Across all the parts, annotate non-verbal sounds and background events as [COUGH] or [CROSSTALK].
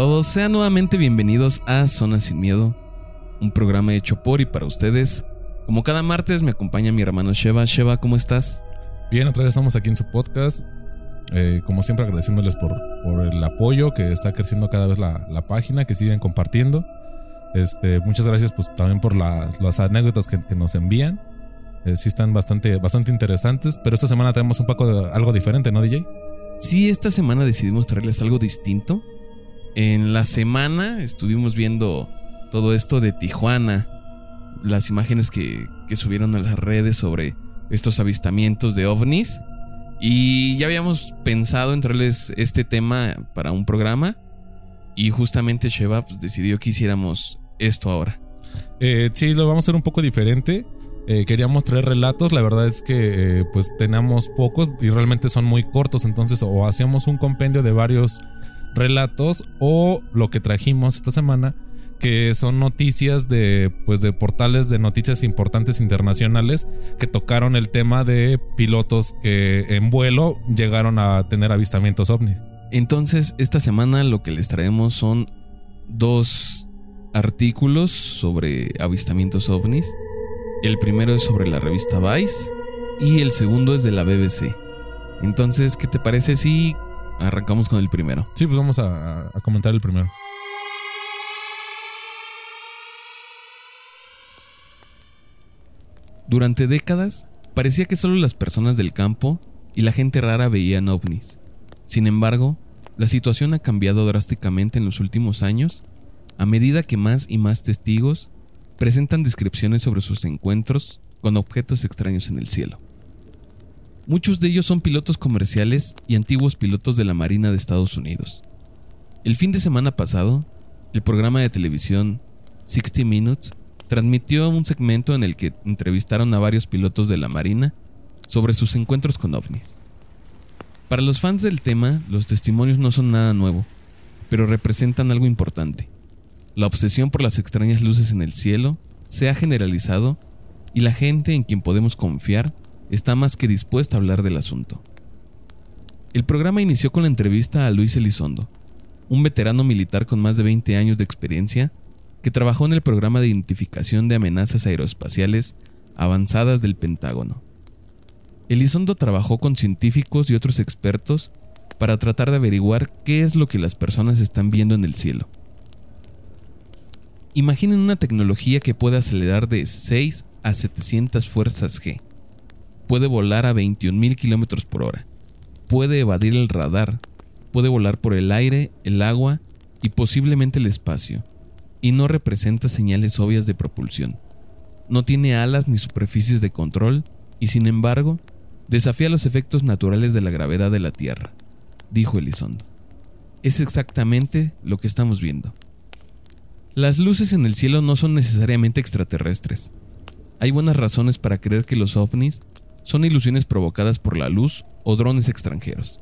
Todos, sean nuevamente bienvenidos a Zona Sin Miedo, un programa hecho por y para ustedes. Como cada martes me acompaña mi hermano Sheva. Sheva, ¿cómo estás? Bien, otra vez estamos aquí en su podcast. Eh, como siempre agradeciéndoles por, por, el apoyo que está creciendo cada vez la, la página, que siguen compartiendo. Este, muchas gracias pues también por la, las anécdotas que, que nos envían. Eh, sí están bastante, bastante interesantes, pero esta semana tenemos un poco de algo diferente, ¿no, DJ? Sí, esta semana decidimos traerles algo distinto. En la semana estuvimos viendo todo esto de Tijuana, las imágenes que, que subieron a las redes sobre estos avistamientos de ovnis. Y ya habíamos pensado en traerles este tema para un programa. Y justamente Sheva pues, decidió que hiciéramos esto ahora. Eh, sí, lo vamos a hacer un poco diferente. Eh, queríamos traer relatos, la verdad es que eh, pues tenemos pocos y realmente son muy cortos, entonces o hacíamos un compendio de varios relatos o lo que trajimos esta semana que son noticias de pues de portales de noticias importantes internacionales que tocaron el tema de pilotos que en vuelo llegaron a tener avistamientos ovni. Entonces, esta semana lo que les traemos son dos artículos sobre avistamientos ovnis. El primero es sobre la revista Vice y el segundo es de la BBC. Entonces, ¿qué te parece si arrancamos con el primero? Sí, pues vamos a, a comentar el primero. Durante décadas, parecía que solo las personas del campo y la gente rara veían ovnis. Sin embargo, la situación ha cambiado drásticamente en los últimos años a medida que más y más testigos presentan descripciones sobre sus encuentros con objetos extraños en el cielo. Muchos de ellos son pilotos comerciales y antiguos pilotos de la Marina de Estados Unidos. El fin de semana pasado, el programa de televisión 60 Minutes transmitió un segmento en el que entrevistaron a varios pilotos de la Marina sobre sus encuentros con ovnis. Para los fans del tema, los testimonios no son nada nuevo, pero representan algo importante. La obsesión por las extrañas luces en el cielo se ha generalizado y la gente en quien podemos confiar está más que dispuesta a hablar del asunto. El programa inició con la entrevista a Luis Elizondo, un veterano militar con más de 20 años de experiencia que trabajó en el programa de identificación de amenazas aeroespaciales avanzadas del Pentágono. Elizondo trabajó con científicos y otros expertos para tratar de averiguar qué es lo que las personas están viendo en el cielo. Imaginen una tecnología que puede acelerar de 6 a 700 fuerzas G. Puede volar a 21.000 km por hora. Puede evadir el radar. Puede volar por el aire, el agua y posiblemente el espacio. Y no representa señales obvias de propulsión. No tiene alas ni superficies de control y sin embargo desafía los efectos naturales de la gravedad de la Tierra, dijo Elizondo. Es exactamente lo que estamos viendo. Las luces en el cielo no son necesariamente extraterrestres. Hay buenas razones para creer que los ovnis son ilusiones provocadas por la luz o drones extranjeros.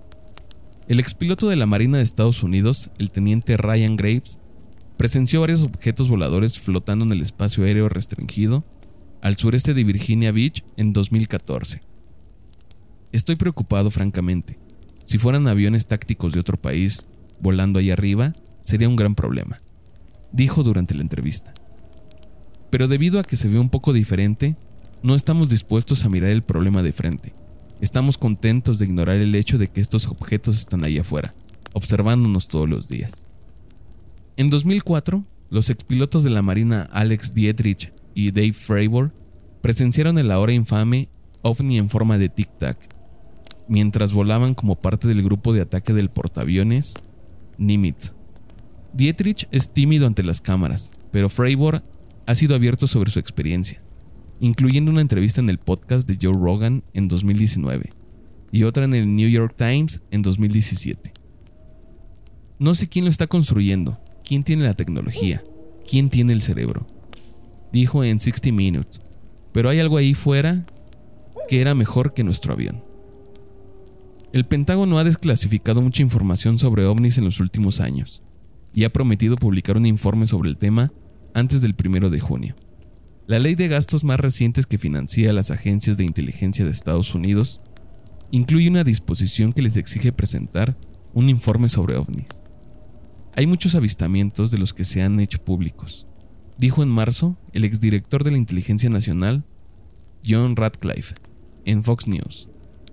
El expiloto de la Marina de Estados Unidos, el teniente Ryan Graves, presenció varios objetos voladores flotando en el espacio aéreo restringido al sureste de Virginia Beach en 2014. Estoy preocupado francamente. Si fueran aviones tácticos de otro país volando ahí arriba, sería un gran problema dijo durante la entrevista. Pero debido a que se ve un poco diferente, no estamos dispuestos a mirar el problema de frente. Estamos contentos de ignorar el hecho de que estos objetos están ahí afuera, observándonos todos los días. En 2004, los expilotos de la Marina Alex Dietrich y Dave Fravor presenciaron el ahora infame ovni en forma de tic-tac, mientras volaban como parte del grupo de ataque del portaaviones Nimitz Dietrich es tímido ante las cámaras, pero Fravor ha sido abierto sobre su experiencia, incluyendo una entrevista en el podcast de Joe Rogan en 2019 y otra en el New York Times en 2017. No sé quién lo está construyendo, quién tiene la tecnología, quién tiene el cerebro, dijo en 60 Minutes, pero hay algo ahí fuera que era mejor que nuestro avión. El Pentágono ha desclasificado mucha información sobre ovnis en los últimos años y ha prometido publicar un informe sobre el tema antes del 1 de junio. La ley de gastos más recientes que financia a las agencias de inteligencia de Estados Unidos incluye una disposición que les exige presentar un informe sobre ovnis. Hay muchos avistamientos de los que se han hecho públicos, dijo en marzo el exdirector de la Inteligencia Nacional, John Radcliffe, en Fox News.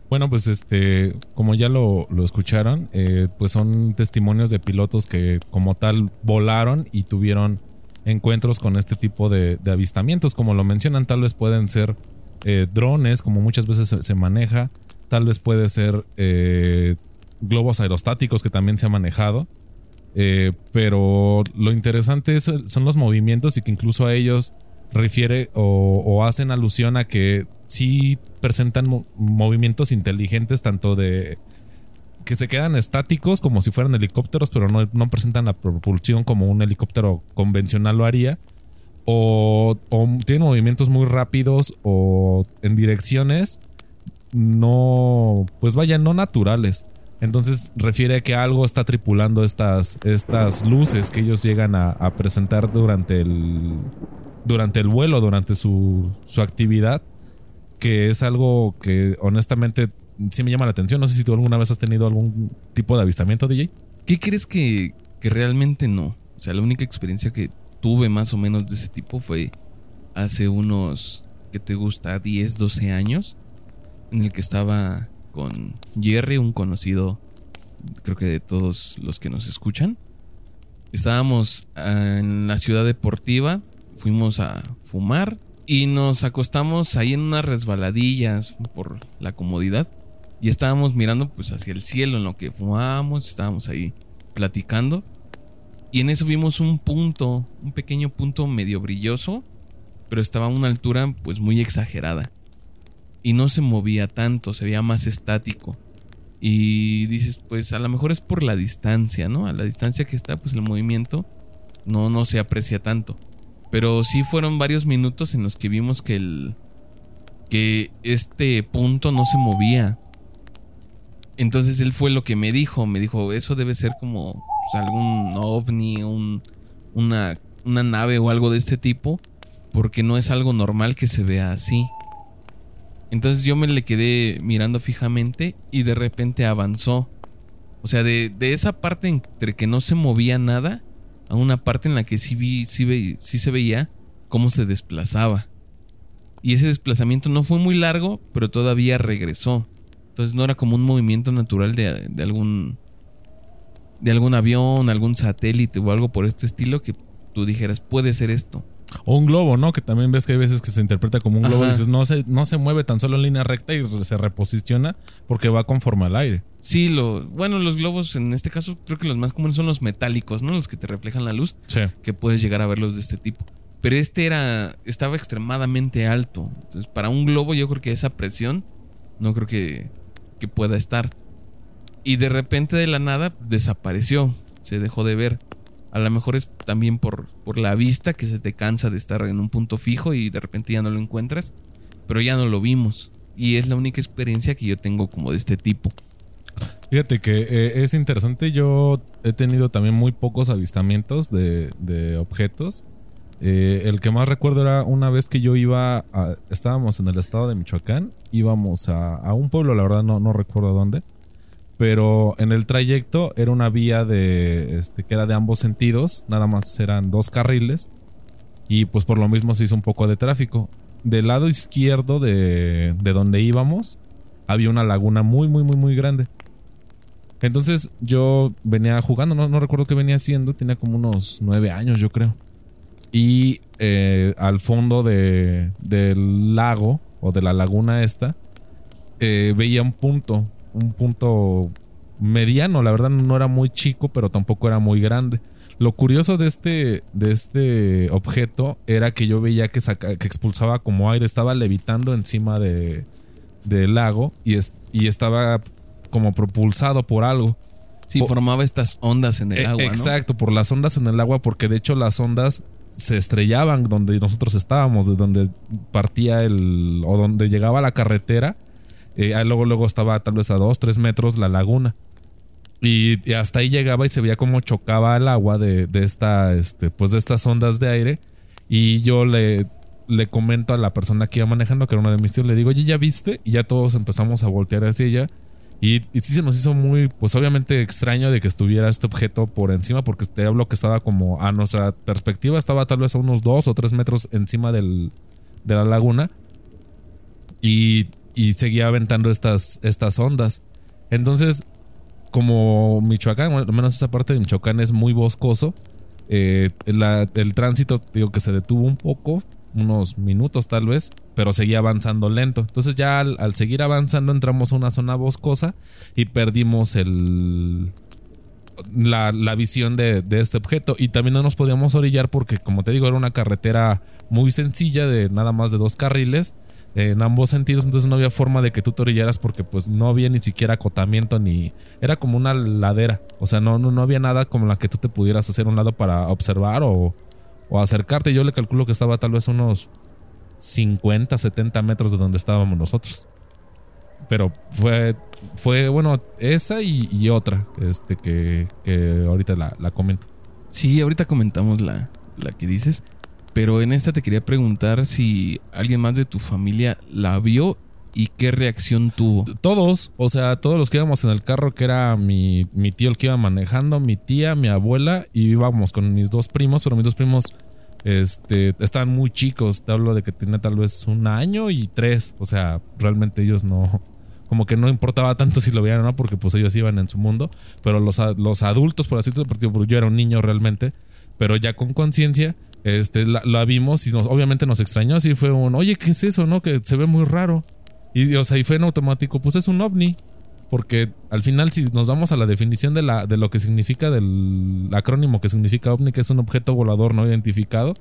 Bueno, pues este, como ya lo, escucharon, eh, pues son testimonios de pilotos que como tal volaron y tuvieron encuentros con este tipo de, avistamientos. Como lo mencionan, tal vez pueden ser eh, drones, como muchas veces se, maneja, tal vez puede ser eh, globos aerostáticos que también se ha manejado. Eh, pero lo interesante es, son los movimientos y que incluso a ellos refiere o, hacen alusión a que sí presentan mo movimientos inteligentes tanto de que se quedan estáticos como si fueran helicópteros, pero no, no, presentan la propulsión como un helicóptero convencional lo haría. O, o tienen movimientos muy rápidos o en direcciones no, pues vaya, no naturales. Entonces refiere que algo está tripulando estas, estas luces que ellos llegan a, a presentar durante el, durante el vuelo, durante su, su actividad, que es algo que honestamente sí me llama la atención. No sé si tú alguna vez has tenido algún tipo de avistamiento, DJ. ¿Qué crees que, que realmente no? O sea, la única experiencia que tuve más o menos de ese tipo fue hace unos, que te gusta? 10, 12 años, en el que estaba con Jerry, un conocido, creo que de todos los que nos escuchan. Estábamos en la ciudad deportiva, fuimos a fumar y nos acostamos ahí en unas resbaladillas por la comodidad y estábamos mirando pues hacia el cielo en lo que fumábamos, estábamos ahí platicando y en eso vimos un punto, un pequeño punto medio brilloso, pero estaba a una altura pues muy exagerada y no se movía tanto, se veía más estático. Y dices, pues a lo mejor es por la distancia, ¿no? A la distancia que está, pues el movimiento no, no se aprecia tanto. Pero sí fueron varios minutos en los que vimos que el. que este punto no se movía. Entonces él fue lo que me dijo. Me dijo, eso debe ser como pues, algún ovni, un, una, nave o algo de este tipo. Porque no es algo normal que se vea así. Entonces yo me le quedé mirando fijamente y de repente avanzó. O sea, de, de, esa parte entre que no se movía nada a una parte en la que vi, sí se veía cómo se desplazaba. Y ese desplazamiento no fue muy largo, pero todavía regresó. Entonces no era como un movimiento natural de, de algún de algún avión, algún satélite o algo por este estilo que tú dijeras, puede ser esto. O un globo, ¿no? Que también ves que hay veces que se interpreta como un globo Ajá. y dices, no se, no se mueve tan solo en línea recta y se reposiciona porque va conforme al aire. Sí, lo, bueno, los globos en este caso creo que los más comunes son los metálicos, ¿no? Los que te reflejan la luz. Sí. Que puedes llegar a verlos de este tipo. Pero este era, estaba extremadamente alto. Entonces, para un globo yo creo que esa presión no creo que, que pueda estar. Y de repente de la nada desapareció, se dejó de ver. A lo mejor es también por, por la vista que se te cansa de estar en un punto fijo y de repente ya no lo encuentras. Pero ya no lo vimos. Y es la única experiencia que yo tengo como de este tipo. Fíjate que eh, es interesante. Yo he tenido también muy pocos avistamientos de, de objetos. Eh, el que más recuerdo era una vez que yo iba. A, estábamos en el estado de Michoacán. Íbamos a, a un pueblo, la verdad no, no recuerdo dónde pero en el trayecto era una vía de este que era de ambos sentidos, nada más eran dos carriles y pues por lo mismo se hizo un poco de tráfico. Del lado izquierdo de, de donde íbamos había una laguna muy muy muy muy grande. Entonces yo venía jugando, no, no recuerdo qué venía haciendo, tenía como unos nueve años yo creo. Y eh, al fondo de, del lago o de la laguna esta eh, veía un punto un punto mediano, la verdad no era muy chico, pero tampoco era muy grande. Lo curioso de este, de este objeto era que yo veía que, saca, que expulsaba como aire, estaba levitando encima de, del lago y, es, y estaba como propulsado por algo. Sí, formaba estas ondas en el eh, agua. Exacto, ¿no? por las ondas en el agua, porque de hecho las ondas se estrellaban donde nosotros estábamos, de donde partía el. o donde llegaba la carretera eh, luego, luego estaba tal vez a dos, tres metros la laguna. Y, hasta ahí llegaba y se veía cómo chocaba el agua de, de, esta, este, pues de estas ondas de aire. Y yo le, le comento a la persona que iba manejando, que era uno de mis tíos, le digo, oye, ¿ya viste? Y ya todos empezamos a voltear hacia ella. Y, sí se nos hizo muy, pues obviamente extraño de que estuviera este objeto por encima, porque te hablo que estaba como a nuestra perspectiva, estaba tal vez a unos dos o tres metros encima del, de la laguna. Y, y seguía aventando estas, estas ondas. Entonces, como Michoacán, al menos esa parte de Michoacán es muy boscoso, eh, el tránsito, digo que se detuvo un poco, unos minutos tal vez, pero seguía avanzando lento. Entonces ya al, seguir avanzando entramos a una zona boscosa y perdimos el... La, la visión de, de este objeto. Y también no nos podíamos orillar porque como te digo era una carretera muy sencilla de nada más de dos carriles eh, en ambos sentidos. Entonces no había forma de que tú te orillaras porque pues no había ni siquiera acotamiento ni era como una ladera. O sea no, no, no había nada como la que tú te pudieras hacer un lado para observar o, o acercarte yo le calculo que estaba tal vez unos 50 70 metros de donde estábamos nosotros. Pero fue fue bueno esa y, otra este que, que ahorita la, la comento. Sí, ahorita comentamos la, la que dices, pero en esta te quería preguntar si alguien más de tu familia la vio y qué reacción tuvo. Todos, o sea, todos los que íbamos en el carro, que era mi, mi tío el que iba manejando, mi tía, mi abuela, y íbamos con mis dos primos, pero mis dos primos este, estaban muy chicos. Te hablo de que tenía tal vez un año y tres. O sea, realmente ellos no. Como que no importaba tanto si lo veían o no, porque pues ellos iban en su mundo. Pero los, los adultos, por así decirlo, porque yo era un niño realmente, pero ya con conciencia, este, la, la vimos y nos, obviamente nos extrañó. Así fue un, oye, ¿qué es eso? ¿No? Que se ve muy raro. Y, o sea, y fue en automático, pues es un ovni. Porque al final, si nos vamos a la definición de, la, de lo que significa del acrónimo que significa ovni, que es un objeto volador no identificado,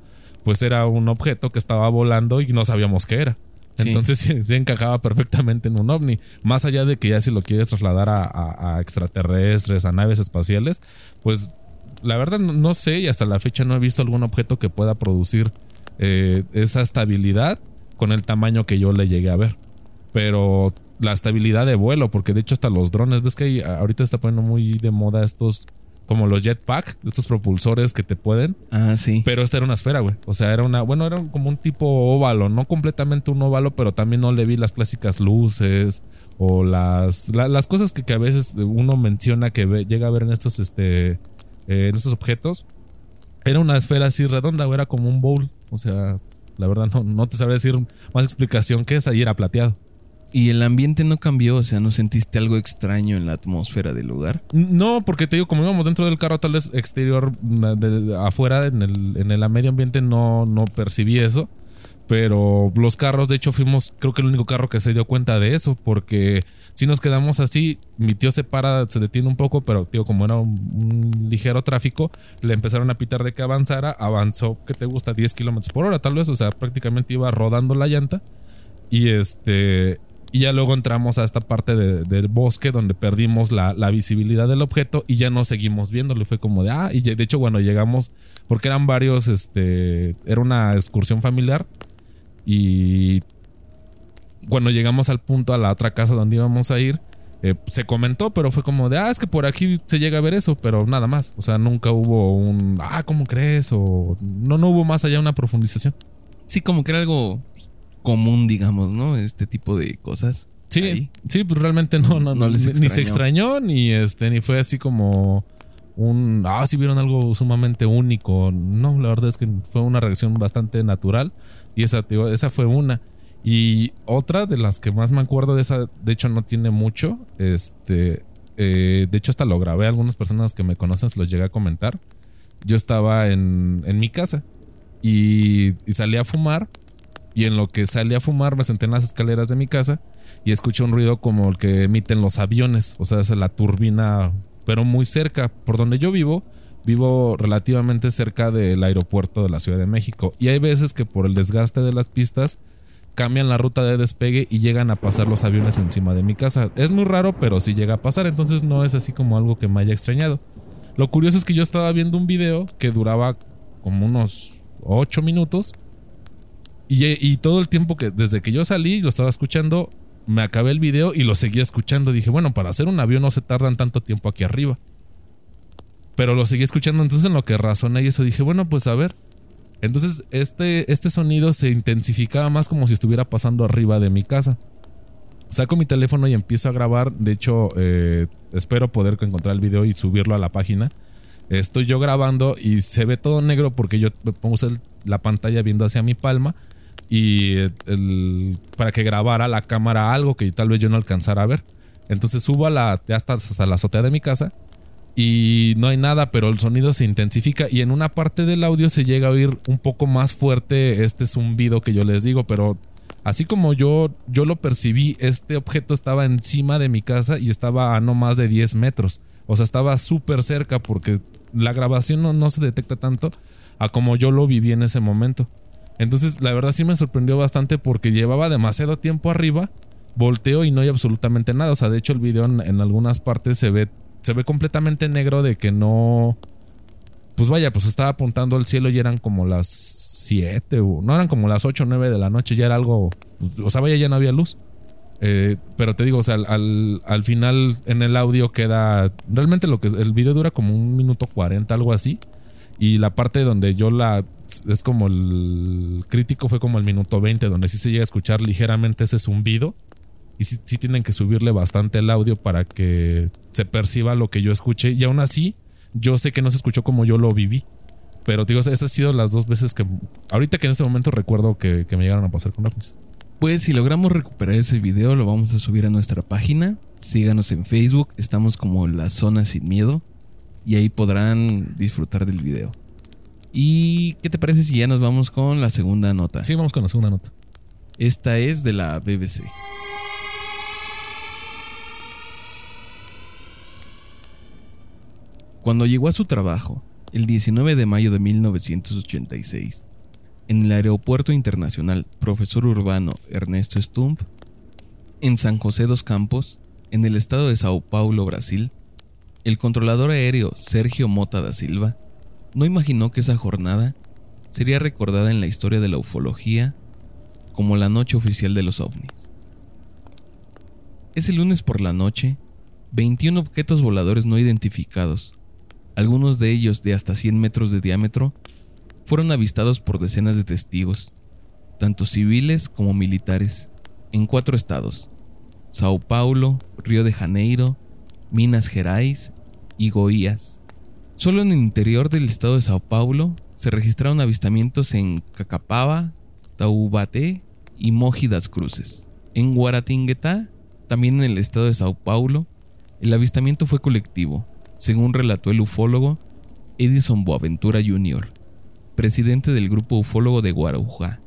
pues era un objeto que estaba volando y no sabíamos qué era. Sí. Entonces [LAUGHS] sí encajaba perfectamente en un ovni. Más allá de que ya si lo quieres trasladar a, a- a extraterrestres, a naves espaciales, pues la verdad no, no sé y hasta la fecha no he visto algún objeto que pueda producir eh, esa estabilidad con el tamaño que yo le llegué a ver. Pero la estabilidad de vuelo, porque de hecho hasta los drones, ves que hay- ahorita está poniendo muy de moda estos como los jetpack, estos propulsores que te pueden, Ah, sí. pero esta era una esfera, güey. O sea, era una, bueno, era como un tipo óvalo, no completamente un óvalo, pero también no le vi las clásicas luces o las, la- las cosas que, que a veces uno menciona que ve- llega a ver en estos, este, eh, en estos objetos. Era una esfera así redonda, o era como un bowl. O sea, la verdad no, no te sabría decir más explicación que esa y era plateado. ¿Y el ambiente no cambió? O sea, ¿no sentiste algo extraño en la atmósfera del lugar? No, porque te digo, como íbamos dentro del carro, tal vez exterior, afuera, en el, en el medio ambiente, no, no percibí eso. Pero los carros, de hecho, fuimos, creo que el único carro que se dio cuenta de eso, porque si nos quedamos así, mi tío se para, se detiene un poco, pero tío, como era un, un ligero tráfico, le empezaron a pitar de que avanzara, avanzó, que te gusta? 10 kilómetros por hora, tal vez, o sea, prácticamente iba rodando la llanta. Y este. Y ya luego entramos a esta parte de- del bosque donde perdimos la, la visibilidad del objeto y ya no seguimos viéndolo. Fue como de, ah, y de hecho, bueno, llegamos, porque eran varios, este, era una excursión familiar y cuando llegamos al punto, a la otra casa donde íbamos a ir, eh, se comentó, pero fue como de, ah, es que por aquí se llega a ver eso, pero nada más. O sea, nunca hubo un, ah, ¿cómo crees? O no, no hubo más allá una profundización. Sí, como que era algo común, digamos, ¿no? Este tipo de cosas. Sí, Ahí. sí, pues realmente no, no, No les ni- se extrañó. ni este, ni fue así como un ah, si vieron algo sumamente único. No, la verdad es que fue una reacción bastante natural. Y esa, digo, esa fue una. Y otra de las que más me acuerdo de esa, de hecho, no tiene mucho. Este. eh, de hecho, hasta lo grabé. Algunas personas que me conocen se los llegué a comentar. Yo estaba en, en mi casa y, y salí a fumar. Y en lo que salí a fumar, me senté en las escaleras de mi casa y escuché un ruido como el que emiten los aviones, o sea, es la turbina, pero muy cerca. Por donde yo vivo, vivo relativamente cerca del aeropuerto de la Ciudad de México. Y hay veces que por el desgaste de las pistas cambian la ruta de despegue y llegan a pasar los aviones encima de mi casa. Es muy raro, pero sí llega a pasar, entonces no es así como algo que me haya extrañado. Lo curioso es que yo estaba viendo un video que duraba como unos 8 minutos y, todo el tiempo que desde que yo salí lo estaba escuchando, me acabé el video y lo seguía escuchando. Dije, bueno, para hacer un avión no se tardan tanto tiempo aquí arriba. Pero lo seguí escuchando, entonces en lo que razoné y eso dije, bueno, pues a ver. Entonces este, este sonido se intensificaba más como si estuviera pasando arriba de mi casa. Saco mi teléfono y empiezo a grabar. De hecho, eh, espero poder encontrar el video y subirlo a la página. Estoy yo grabando y se ve todo negro porque yo puse la pantalla viendo hacia mi palma y para que grabara la cámara algo que tal vez yo no alcanzara a ver. Entonces subo a la, hasta, hasta la azotea de mi casa y no hay nada, pero el sonido se intensifica y en una parte del audio se llega a oír un poco más fuerte este zumbido que yo les digo, pero así como yo, yo lo percibí, este objeto estaba encima de mi casa y estaba a no más de 10 metros. O sea, estaba súper cerca porque la grabación no, no se detecta tanto a como yo lo viví en ese momento. Entonces, la verdad sí me sorprendió bastante porque llevaba demasiado tiempo arriba, volteo y no hay absolutamente nada. O sea, de hecho el video en, algunas partes se ve, se ve completamente negro de que no... Pues vaya, pues estaba apuntando al cielo y eran como las 7 o no eran como las 8 o 9 de la noche, ya era algo... O sea, vaya, ya no había luz. Eh, pero te digo, o sea, al, al, final en el audio queda. Realmente lo que el video dura como un minuto 40, algo así. Y la parte donde yo la. Es como el crítico fue como el minuto 20, donde sí se llega a escuchar ligeramente ese zumbido. Y sí, sí tienen que subirle bastante el audio para que se perciba lo que yo escuché. Y aún así, yo sé que no se escuchó como yo lo viví. Pero digo, esas han sido las dos veces que. Ahorita que en este momento recuerdo que, me llegaron a pasar con ovnis. Pues si logramos recuperar ese video, lo vamos a subir a nuestra página. Síganos en Facebook, estamos como La Zona Sin Miedo y ahí podrán disfrutar del video. ¿Y qué te parece si ya nos vamos con la segunda nota? Sí, vamos con la segunda nota. Esta es de la BBC. Cuando llegó a su trabajo, el 19 de mayo de 1986, en el Aeropuerto Internacional Profesor Urbano Ernesto Stump, en San José dos Campos, en el estado de Sao Paulo, Brasil, el controlador aéreo Sergio Mota da Silva no imaginó que esa jornada sería recordada en la historia de la ufología como la noche oficial de los ovnis. Ese lunes por la noche, 21 objetos voladores no identificados, algunos de ellos de hasta 100 metros de diámetro, fueron avistados por decenas de testigos, tanto civiles como militares, en cuatro estados, Sao Paulo, Río de Janeiro, Minas Gerais y Goiás. Solo en el interior del estado de Sao Paulo se registraron avistamientos en Cacapava, Taubaté y Mogi das Cruces. En Guaratinguetá, también en el estado de Sao Paulo, el avistamiento fue colectivo, según relató el ufólogo Edison Boaventura Jr., presidente del grupo ufólogo de Guarujá.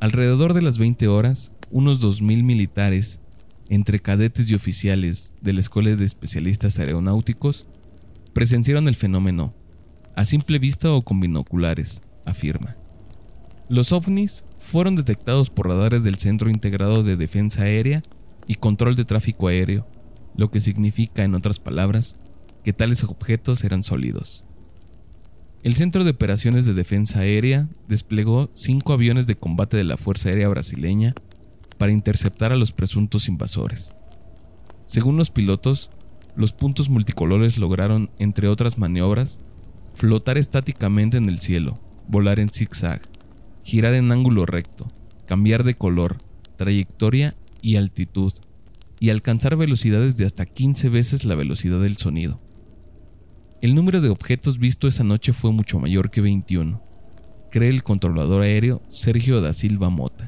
Alrededor de las 20 horas, unos 2.000 militares, entre cadetes y oficiales de la Escuela de Especialistas Aeronáuticos, presenciaron el fenómeno, a simple vista o con binoculares, afirma. Los ovnis fueron detectados por radares del Centro Integrado de Defensa Aérea y Control de Tráfico Aéreo, lo que significa, en otras palabras, que tales objetos eran sólidos. El Centro de Operaciones de Defensa Aérea desplegó cinco aviones de combate de la Fuerza Aérea Brasileña para interceptar a los presuntos invasores. Según los pilotos, los puntos multicolores lograron, entre otras maniobras, flotar estáticamente en el cielo, volar en zigzag, girar en ángulo recto, cambiar de color, trayectoria y altitud, y alcanzar velocidades de hasta 15 veces la velocidad del sonido. El número de objetos visto esa noche fue mucho mayor que 21, cree el controlador aéreo Sergio da Silva Mota.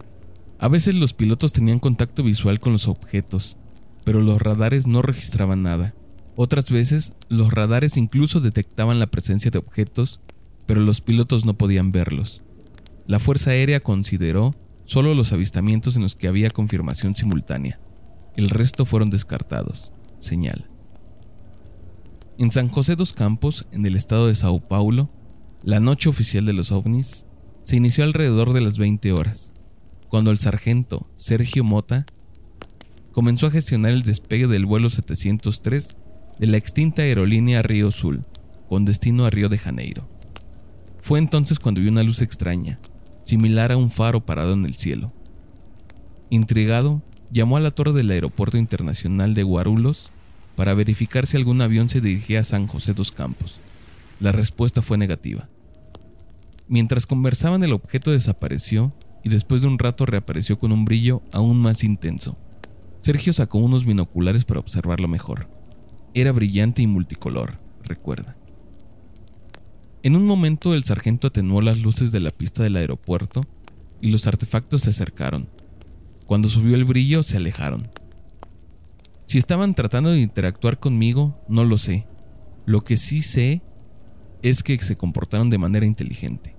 A veces los pilotos tenían contacto visual con los objetos, pero los radares no registraban nada. Otras veces, los radares incluso detectaban la presencia de objetos, pero los pilotos no podían verlos. La Fuerza Aérea consideró solo los avistamientos en los que había confirmación simultánea. El resto fueron descartados, señala. En San José dos Campos, en el estado de Sao Paulo, la noche oficial de los ovnis se inició alrededor de las 20 horas, cuando el sargento Sergio Mota comenzó a gestionar el despegue del vuelo 703 de la extinta aerolínea Río Sul, con destino a Río de Janeiro. Fue entonces cuando vio una luz extraña, similar a un faro parado en el cielo. Intrigado, llamó a la torre del Aeropuerto Internacional de Guarulhos para verificar si algún avión se dirigía a San José dos Campos. La respuesta fue negativa. Mientras conversaban el objeto desapareció y después de un rato reapareció con un brillo aún más intenso. Sergio sacó unos binoculares para observarlo mejor. Era brillante y multicolor, recuerda. En un momento el sargento atenuó las luces de la pista del aeropuerto y los artefactos se acercaron. Cuando subió el brillo se alejaron. Si estaban tratando de interactuar conmigo, no lo sé. Lo que sí sé es que se comportaron de manera inteligente.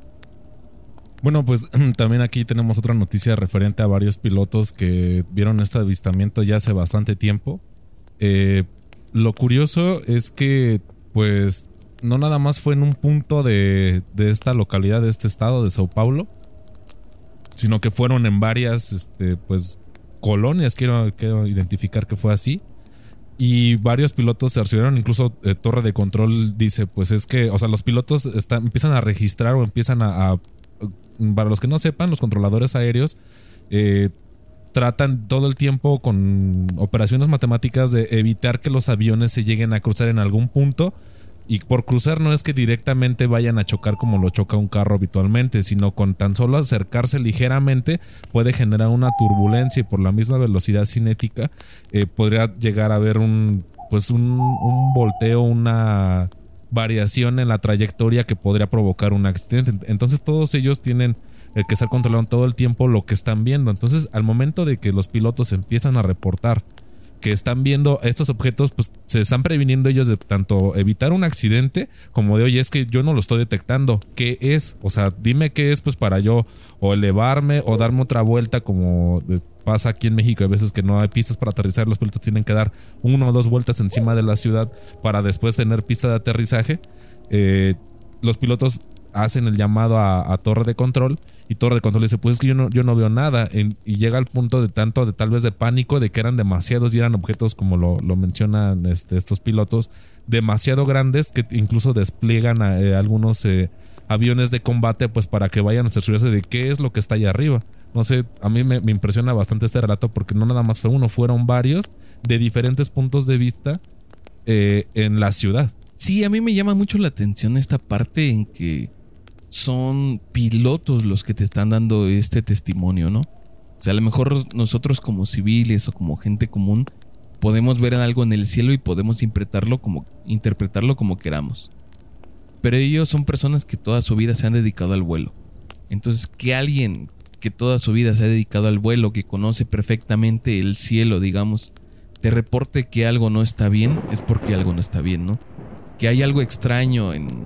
Bueno, pues [CLEARS THROAT] también aquí tenemos otra noticia referente a varios pilotos que vieron este avistamiento ya hace bastante tiempo. Eh, lo curioso es que, pues, no nada más fue en un punto de, de, esta localidad, de este estado, de Sao Paulo, sino que fueron en varias, este, pues, colonias, quiero, quiero identificar que fue así. Y varios pilotos se recibieron, incluso eh, Torre de Control dice, pues es que, o sea, los pilotos empiezan a registrar o empiezan a, para los que no sepan, los controladores aéreos eh, tratan todo el tiempo con operaciones matemáticas de evitar que los aviones se lleguen a cruzar en algún punto. Y por cruzar no es que directamente vayan a chocar como lo choca un carro habitualmente, sino con tan solo acercarse ligeramente puede generar una turbulencia y por la misma velocidad cinética eh, podría llegar a haber un pues un, un, volteo, una variación en la trayectoria que podría provocar un accidente. Entonces todos ellos tienen eh, que estar controlando todo el tiempo lo que están viendo. Entonces al momento de que los pilotos empiezan a reportar que están viendo estos objetos, pues se están previniendo ellos de tanto evitar un accidente como de, oye, es que yo no lo estoy detectando. ¿Qué es? O sea, dime qué es, pues para yo o elevarme o darme otra vuelta, como pasa aquí en México. Hay veces que no hay pistas para aterrizar, los pilotos tienen que dar una o dos vueltas encima de la ciudad para después tener pista de aterrizaje. Eh, los pilotos hacen el llamado a, torre de control y torre de control dice pues es que yo no, yo no veo nada y llega al punto de tanto de tal vez de pánico de que eran demasiados y eran objetos como lo, lo mencionan este, estos pilotos demasiado grandes que incluso despliegan a, eh, algunos eh, aviones de combate pues para que vayan a cerciorarse de qué es lo que está allá arriba no sé a mí me, impresiona bastante este relato porque no nada más fue uno fueron varios de diferentes puntos de vista eh, en la ciudad Sí, a mí me llama mucho la atención esta parte en que son pilotos los que te están dando este testimonio, ¿no? O sea, a lo mejor nosotros como civiles o como gente común podemos ver algo en el cielo y podemos interpretarlo como, interpretarlo como queramos. Pero ellos son personas que toda su vida se han dedicado al vuelo. Entonces, que alguien que toda su vida se ha dedicado al vuelo, que conoce perfectamente el cielo, digamos, te reporte que algo no está bien, es porque algo no está bien, ¿no? que hay algo extraño en,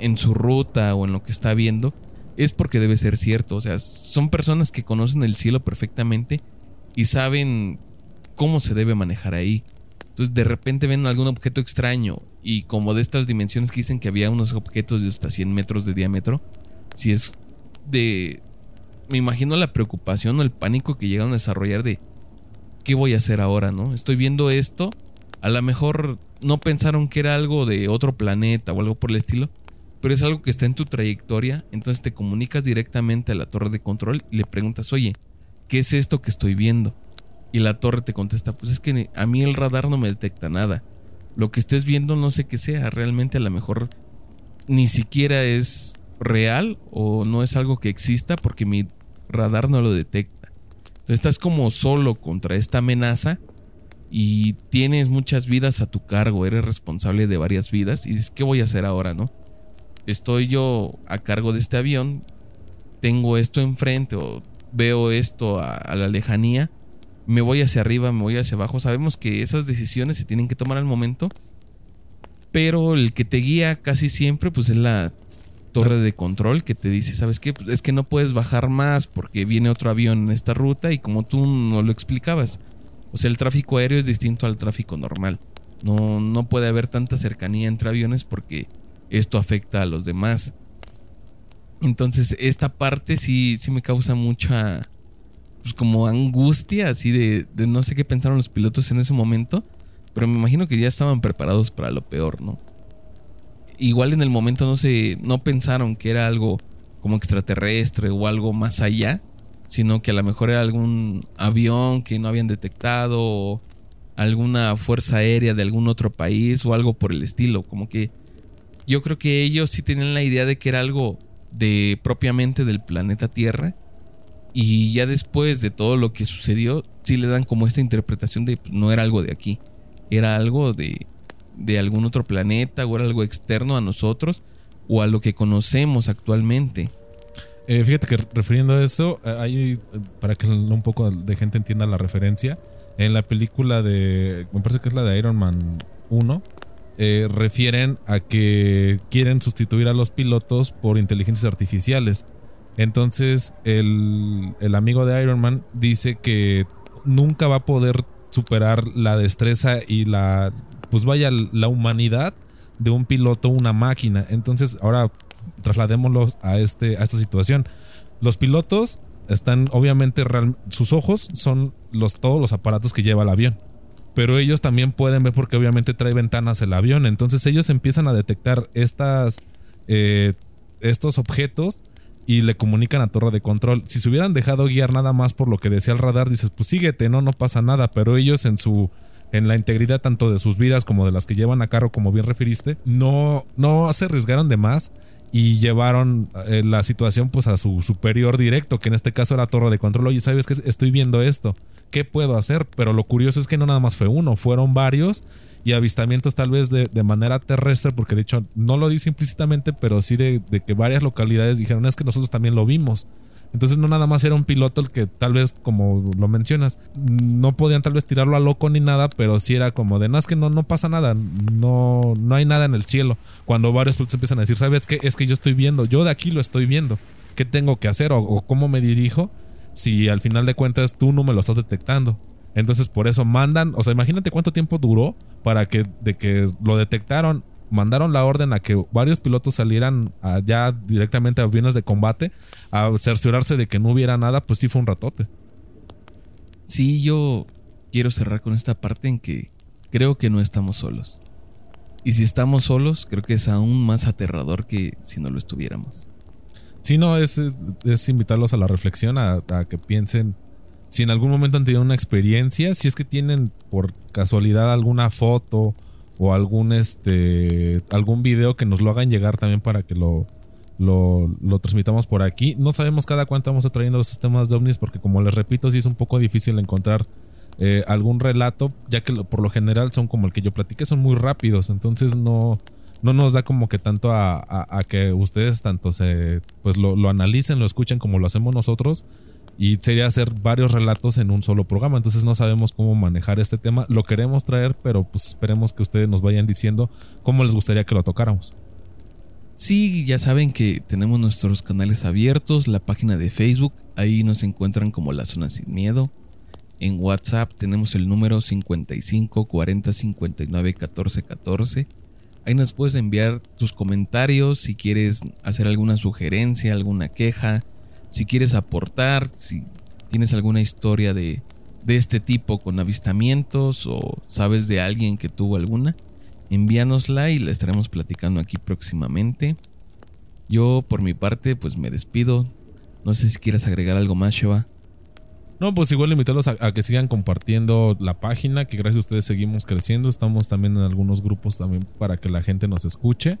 en, su ruta o en lo que está viendo, es porque debe ser cierto. O sea, son personas que conocen el cielo perfectamente y saben cómo se debe manejar ahí. Entonces de repente ven algún objeto extraño y como de estas dimensiones que dicen que había unos objetos de hasta 100 metros de diámetro, si es de... Me imagino la preocupación o el pánico que llegan a desarrollar de... ¿Qué voy a hacer ahora, no? Estoy viendo esto a lo mejor no pensaron que era algo de otro planeta o algo por el estilo, pero es algo que está en tu trayectoria, entonces te comunicas directamente a la torre de control y le preguntas, oye, ¿qué es esto que estoy viendo? Y la torre te contesta, pues es que a mí el radar no me detecta nada. Lo que estés viendo no sé qué sea, realmente a lo mejor ni siquiera es real o no es algo que exista porque mi radar no lo detecta. Entonces estás como solo contra esta amenaza y tienes muchas vidas a tu cargo, eres responsable de varias vidas y dices, ¿qué voy a hacer ahora, no? Estoy yo a cargo de este avión, tengo esto enfrente o veo esto a, a la lejanía, me voy hacia arriba, me voy hacia abajo. Sabemos que esas decisiones se tienen que tomar al momento, pero el que te guía casi siempre pues es la torre de control que te dice, ¿sabes qué? Pues es que no puedes bajar más porque viene otro avión en esta ruta y como tú no lo explicabas, o sea, el tráfico aéreo es distinto al tráfico normal. No, no puede haber tanta cercanía entre aviones porque esto afecta a los demás. Entonces, esta parte sí, sí me causa mucha. Pues como angustia, así de, de no sé qué pensaron los pilotos en ese momento. Pero me imagino que ya estaban preparados para lo peor, ¿no? Igual en el momento no se. no pensaron que era algo como extraterrestre o algo más allá sino que a lo mejor era algún avión que no habían detectado alguna fuerza aérea de algún otro país o algo por el estilo. Como que yo creo que ellos sí tenían la idea de que era algo de propiamente del planeta Tierra Y ya después de todo lo que sucedió, sí le dan como esta interpretación de pues, no era algo de aquí, era algo de, de algún otro planeta o era algo externo a nosotros o a lo que conocemos actualmente. Eh, fíjate que refiriendo a eso, eh, hay, para que un poco de gente entienda la referencia, en la película de, me parece que es la de Iron Man 1, eh, refieren a que quieren sustituir a los pilotos por inteligencias artificiales. Entonces el, amigo de Iron Man dice que nunca va a poder superar la destreza y la, pues vaya, la humanidad de un piloto, una máquina. Entonces ahora trasladémoslos a, este, a esta situación. Los pilotos están, obviamente, sus ojos son los, todos los aparatos que lleva el avión. Pero ellos también pueden ver porque obviamente trae ventanas el avión. Entonces ellos empiezan a detectar estas, eh, estos objetos y le comunican a torre de control. Si se hubieran dejado guiar nada más por lo que decía el radar, dices, pues síguete, no, no pasa nada. Pero ellos en su en la integridad tanto de sus vidas como de las que llevan a cargo, como bien referiste, no, no se arriesgaron de más y llevaron eh, la situación pues a su superior directo, que en este caso era Torre de Control. Oye, ¿sabes qué? Estoy viendo esto. ¿Qué puedo hacer? Pero lo curioso es que no nada más fue uno, fueron varios y avistamientos tal vez de, de manera terrestre, porque de hecho no lo dice implícitamente, pero sí de, de que varias localidades dijeron es que nosotros también lo vimos. Entonces no nada más era un piloto el que tal vez, como lo mencionas, no podían tal vez tirarlo a loco ni nada, pero sí era como de, no, es que no, no pasa nada, no, no hay nada en el cielo. Cuando varios pilotos empiezan a decir, ¿sabes qué? Es que yo estoy viendo, yo de aquí lo estoy viendo. ¿Qué tengo que hacer o, cómo me dirijo si al final de cuentas tú no me lo estás detectando? Entonces por eso mandan, o sea, imagínate cuánto tiempo duró para que de que lo detectaron mandaron la orden a que varios pilotos salieran allá directamente a aviones de combate a cerciorarse de que no hubiera nada, pues sí fue un ratote. Sí, yo quiero cerrar con esta parte en que creo que no estamos solos. Y si estamos solos, creo que es aún más aterrador que si no lo estuviéramos. Sí, no, es, es, invitarlos a la reflexión, a, a, que piensen si en algún momento han tenido una experiencia, si es que tienen por casualidad alguna foto o algún este algún video que nos lo hagan llegar también para que lo, lo, transmitamos por aquí. No sabemos cada cuánto vamos a trayendo los sistemas de ovnis porque como les repito, sí es un poco difícil encontrar eh, algún relato, ya que por lo general son como el que yo platiqué, son muy rápidos, entonces no, no nos da como que tanto a, que ustedes tanto se pues lo, lo, analicen, lo escuchen como lo hacemos nosotros y sería hacer varios relatos en un solo programa. Entonces no sabemos cómo manejar este tema. Lo queremos traer, pero pues esperemos que ustedes nos vayan diciendo cómo les gustaría que lo tocáramos. Sí, ya saben que tenemos nuestros canales abiertos, la página de Facebook, ahí nos encuentran como La Zona Sin Miedo. En WhatsApp tenemos el número 55 40 59 14 14. Ahí nos puedes enviar tus comentarios si quieres hacer alguna sugerencia, alguna queja, si quieres aportar, si tienes alguna historia de, de este tipo con avistamientos o sabes de alguien que tuvo alguna, envíanosla y la estaremos platicando aquí próximamente. Yo por mi parte pues me despido. No sé si quieres agregar algo más, Sheva. No, pues igual invitarlos a, a, que sigan compartiendo la página, que gracias a ustedes seguimos creciendo. Estamos también en algunos grupos también para que la gente nos escuche.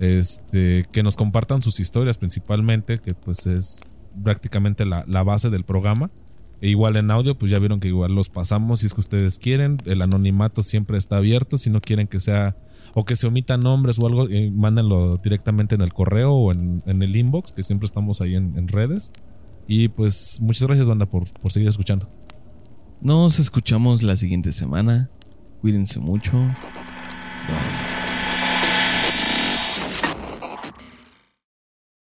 Este, que nos compartan sus historias principalmente, que pues es prácticamente la, base del programa. E igual en audio, pues ya vieron que igual los pasamos si es que ustedes quieren. El anonimato siempre está abierto. Si no quieren que sea o que se omitan nombres o algo, eh, mándenlo directamente en el correo o en, el inbox, que siempre estamos ahí en, redes. Y pues muchas gracias, banda, por, por seguir escuchando. Nos escuchamos la siguiente semana. Cuídense mucho.